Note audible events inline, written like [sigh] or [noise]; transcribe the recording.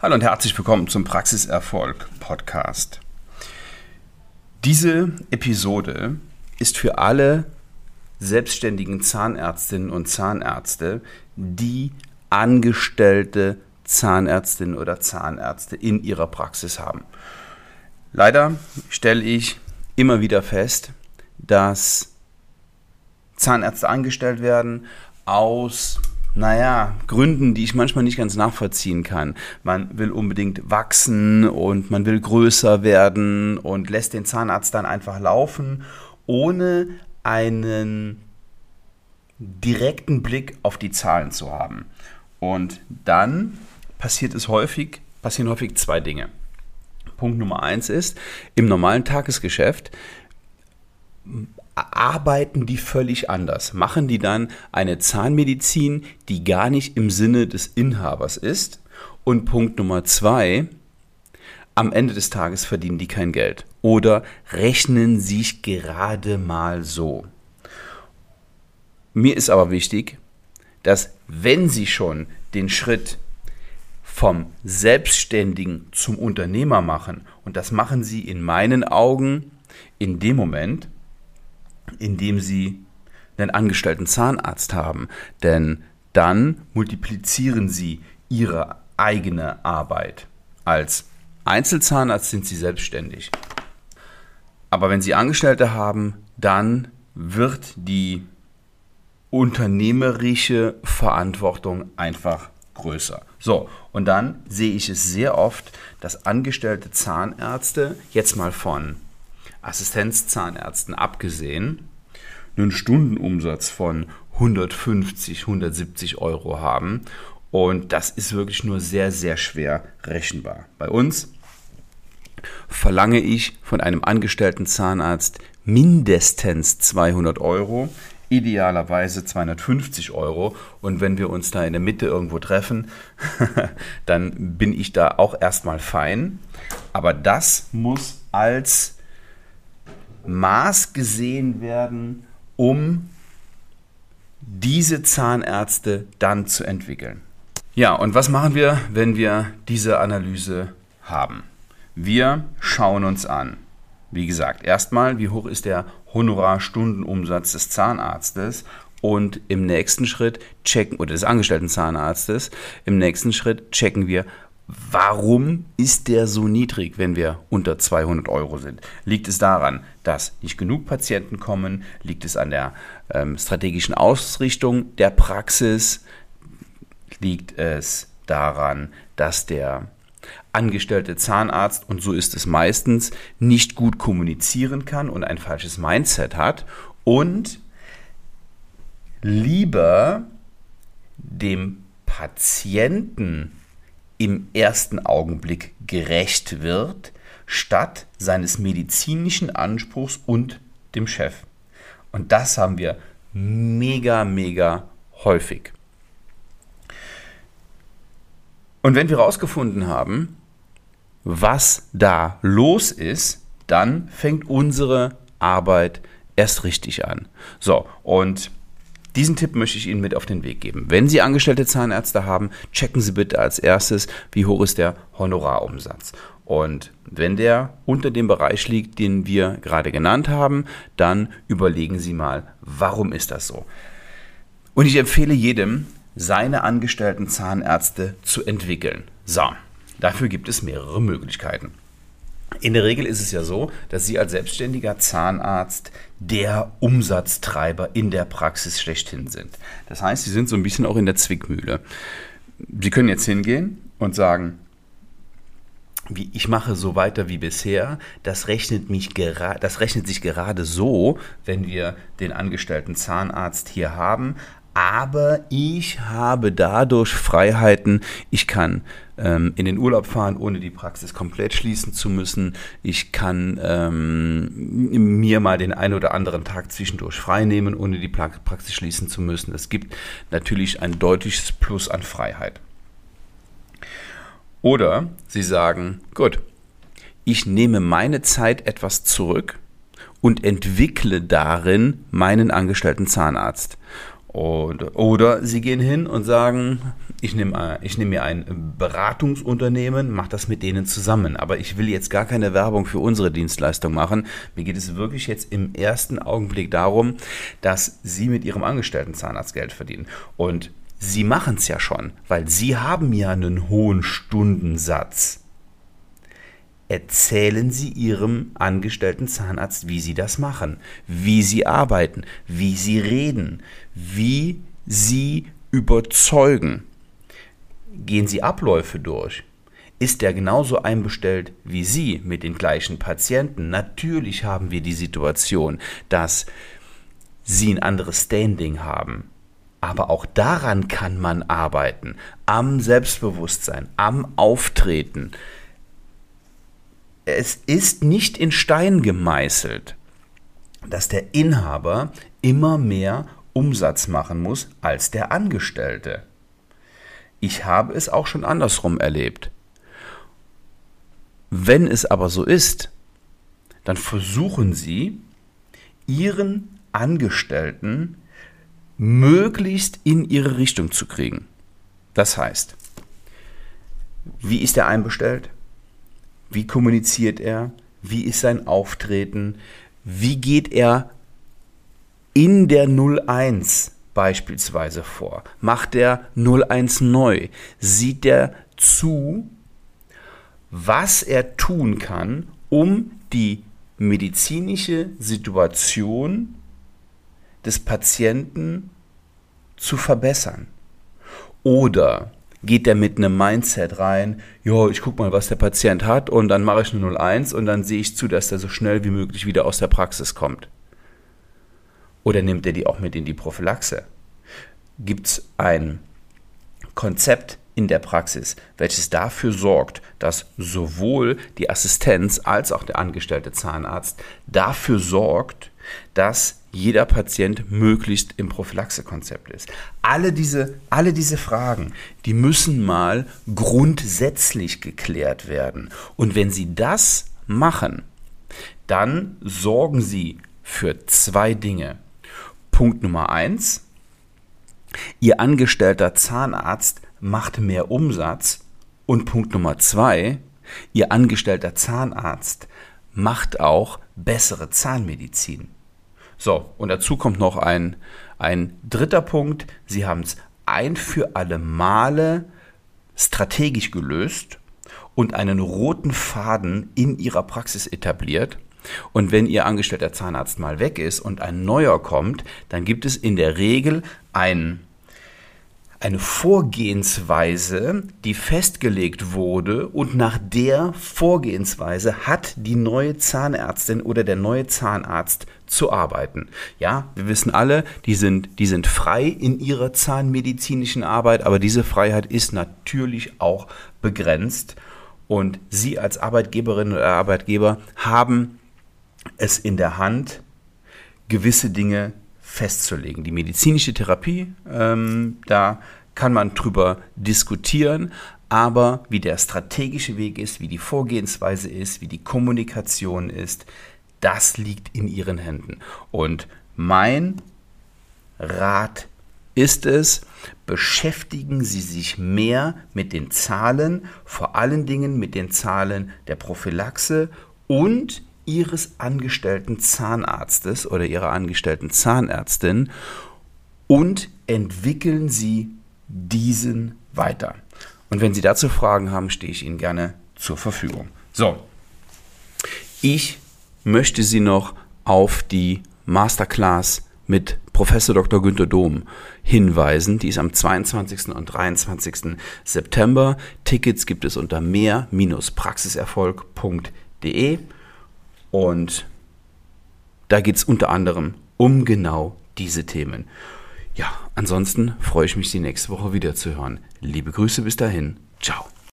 Hallo und herzlich willkommen zum Praxiserfolg Podcast. Diese Episode ist für alle selbstständigen Zahnärztinnen und Zahnärzte, die angestellte Zahnärztinnen oder Zahnärzte in ihrer Praxis haben. Leider stelle ich immer wieder fest, dass Zahnärzte angestellt werden aus naja, Gründen, die ich manchmal nicht ganz nachvollziehen kann. Man will unbedingt wachsen und man will größer werden und lässt den Zahnarzt dann einfach laufen, ohne einen direkten Blick auf die Zahlen zu haben. Und dann passiert es häufig, passieren häufig zwei Dinge. Punkt Nummer eins ist, im normalen Tagesgeschäft arbeiten die völlig anders. Machen die dann eine Zahnmedizin, die gar nicht im Sinne des Inhabers ist. Und Punkt Nummer zwei, am Ende des Tages verdienen die kein Geld. Oder rechnen sich gerade mal so. Mir ist aber wichtig, dass wenn Sie schon den Schritt vom Selbstständigen zum Unternehmer machen, und das machen Sie in meinen Augen in dem Moment, indem sie einen angestellten Zahnarzt haben. Denn dann multiplizieren sie ihre eigene Arbeit. Als Einzelzahnarzt sind sie selbstständig. Aber wenn sie Angestellte haben, dann wird die unternehmerische Verantwortung einfach größer. So, und dann sehe ich es sehr oft, dass angestellte Zahnärzte, jetzt mal von Assistenzzahnärzten abgesehen, einen Stundenumsatz von 150, 170 Euro haben. Und das ist wirklich nur sehr, sehr schwer rechenbar. Bei uns verlange ich von einem angestellten Zahnarzt mindestens 200 Euro, idealerweise 250 Euro. Und wenn wir uns da in der Mitte irgendwo treffen, [laughs] dann bin ich da auch erstmal fein. Aber das muss als Maß gesehen werden, um diese Zahnärzte dann zu entwickeln. Ja, und was machen wir, wenn wir diese Analyse haben? Wir schauen uns an. Wie gesagt, erstmal, wie hoch ist der Honorarstundenumsatz des Zahnarztes und im nächsten Schritt checken, oder des angestellten Zahnarztes, im nächsten Schritt checken wir, Warum ist der so niedrig, wenn wir unter 200 Euro sind? Liegt es daran, dass nicht genug Patienten kommen? Liegt es an der ähm, strategischen Ausrichtung der Praxis? Liegt es daran, dass der angestellte Zahnarzt, und so ist es meistens, nicht gut kommunizieren kann und ein falsches Mindset hat und lieber dem Patienten im ersten Augenblick gerecht wird, statt seines medizinischen Anspruchs und dem Chef. Und das haben wir mega, mega häufig. Und wenn wir herausgefunden haben, was da los ist, dann fängt unsere Arbeit erst richtig an. So, und diesen Tipp möchte ich Ihnen mit auf den Weg geben. Wenn Sie angestellte Zahnärzte haben, checken Sie bitte als erstes, wie hoch ist der Honorarumsatz. Und wenn der unter dem Bereich liegt, den wir gerade genannt haben, dann überlegen Sie mal, warum ist das so? Und ich empfehle jedem, seine angestellten Zahnärzte zu entwickeln. So, dafür gibt es mehrere Möglichkeiten. In der Regel ist es ja so, dass Sie als selbstständiger Zahnarzt der Umsatztreiber in der Praxis schlechthin sind. Das heißt, Sie sind so ein bisschen auch in der Zwickmühle. Sie können jetzt hingehen und sagen, wie ich mache so weiter wie bisher, das rechnet, mich das rechnet sich gerade so, wenn wir den angestellten Zahnarzt hier haben, aber ich habe dadurch Freiheiten. Ich kann ähm, in den Urlaub fahren, ohne die Praxis komplett schließen zu müssen. Ich kann ähm, mir mal den einen oder anderen Tag zwischendurch frei nehmen, ohne die Praxis schließen zu müssen. Das gibt natürlich ein deutliches Plus an Freiheit. Oder Sie sagen, gut, ich nehme meine Zeit etwas zurück und entwickle darin meinen angestellten Zahnarzt. Und, oder sie gehen hin und sagen, ich nehme, ich nehme mir ein Beratungsunternehmen, mache das mit denen zusammen. Aber ich will jetzt gar keine Werbung für unsere Dienstleistung machen. Mir geht es wirklich jetzt im ersten Augenblick darum, dass Sie mit Ihrem Angestellten Zahnarzt Geld verdienen. Und Sie machen es ja schon, weil Sie haben ja einen hohen Stundensatz erzählen Sie Ihrem angestellten Zahnarzt, wie Sie das machen, wie Sie arbeiten, wie Sie reden, wie Sie überzeugen. Gehen Sie Abläufe durch. Ist er genauso einbestellt wie Sie mit den gleichen Patienten? Natürlich haben wir die Situation, dass Sie ein anderes Standing haben. Aber auch daran kann man arbeiten. Am Selbstbewusstsein, am Auftreten es ist nicht in Stein gemeißelt, dass der Inhaber immer mehr Umsatz machen muss als der Angestellte. Ich habe es auch schon andersrum erlebt. Wenn es aber so ist, dann versuchen Sie, Ihren Angestellten möglichst in Ihre Richtung zu kriegen. Das heißt, wie ist er einbestellt? Wie kommuniziert er? Wie ist sein Auftreten? Wie geht er in der 01 beispielsweise vor? Macht er 01 neu? Sieht er zu, was er tun kann, um die medizinische Situation des Patienten zu verbessern? Oder geht der mit einem Mindset rein, jo, ich guck mal, was der Patient hat und dann mache ich eine 01 und dann sehe ich zu, dass der so schnell wie möglich wieder aus der Praxis kommt. Oder nimmt er die auch mit in die Prophylaxe? Gibt es ein Konzept in der Praxis, welches dafür sorgt, dass sowohl die Assistenz als auch der angestellte Zahnarzt dafür sorgt, dass jeder Patient möglichst im Prophylaxekonzept ist. Alle diese, alle diese Fragen, die müssen mal grundsätzlich geklärt werden. Und wenn Sie das machen, dann sorgen Sie für zwei Dinge. Punkt Nummer eins, Ihr angestellter Zahnarzt macht mehr Umsatz. Und Punkt Nummer zwei, Ihr angestellter Zahnarzt macht auch bessere Zahnmedizin. So, und dazu kommt noch ein, ein dritter Punkt. Sie haben es ein für alle Male strategisch gelöst und einen roten Faden in ihrer Praxis etabliert. Und wenn Ihr angestellter Zahnarzt mal weg ist und ein neuer kommt, dann gibt es in der Regel ein eine Vorgehensweise, die festgelegt wurde und nach der Vorgehensweise hat die neue Zahnärztin oder der neue Zahnarzt zu arbeiten. Ja, wir wissen alle, die sind, die sind frei in ihrer zahnmedizinischen Arbeit, aber diese Freiheit ist natürlich auch begrenzt und Sie als Arbeitgeberin oder Arbeitgeber haben es in der Hand, gewisse Dinge festzulegen. Die medizinische Therapie, ähm, da kann man drüber diskutieren, aber wie der strategische Weg ist, wie die Vorgehensweise ist, wie die Kommunikation ist, das liegt in Ihren Händen. Und mein Rat ist es, beschäftigen Sie sich mehr mit den Zahlen, vor allen Dingen mit den Zahlen der Prophylaxe und Ihres angestellten Zahnarztes oder Ihrer angestellten Zahnärztin und entwickeln Sie diesen weiter. Und wenn Sie dazu Fragen haben, stehe ich Ihnen gerne zur Verfügung. So, ich möchte Sie noch auf die Masterclass mit Professor Dr. Günter Dom hinweisen. Die ist am 22. und 23. September. Tickets gibt es unter mehr-praxiserfolg.de. Und da geht es unter anderem um genau diese Themen. Ja, ansonsten freue ich mich, Sie nächste Woche wieder zu hören. Liebe Grüße bis dahin. Ciao.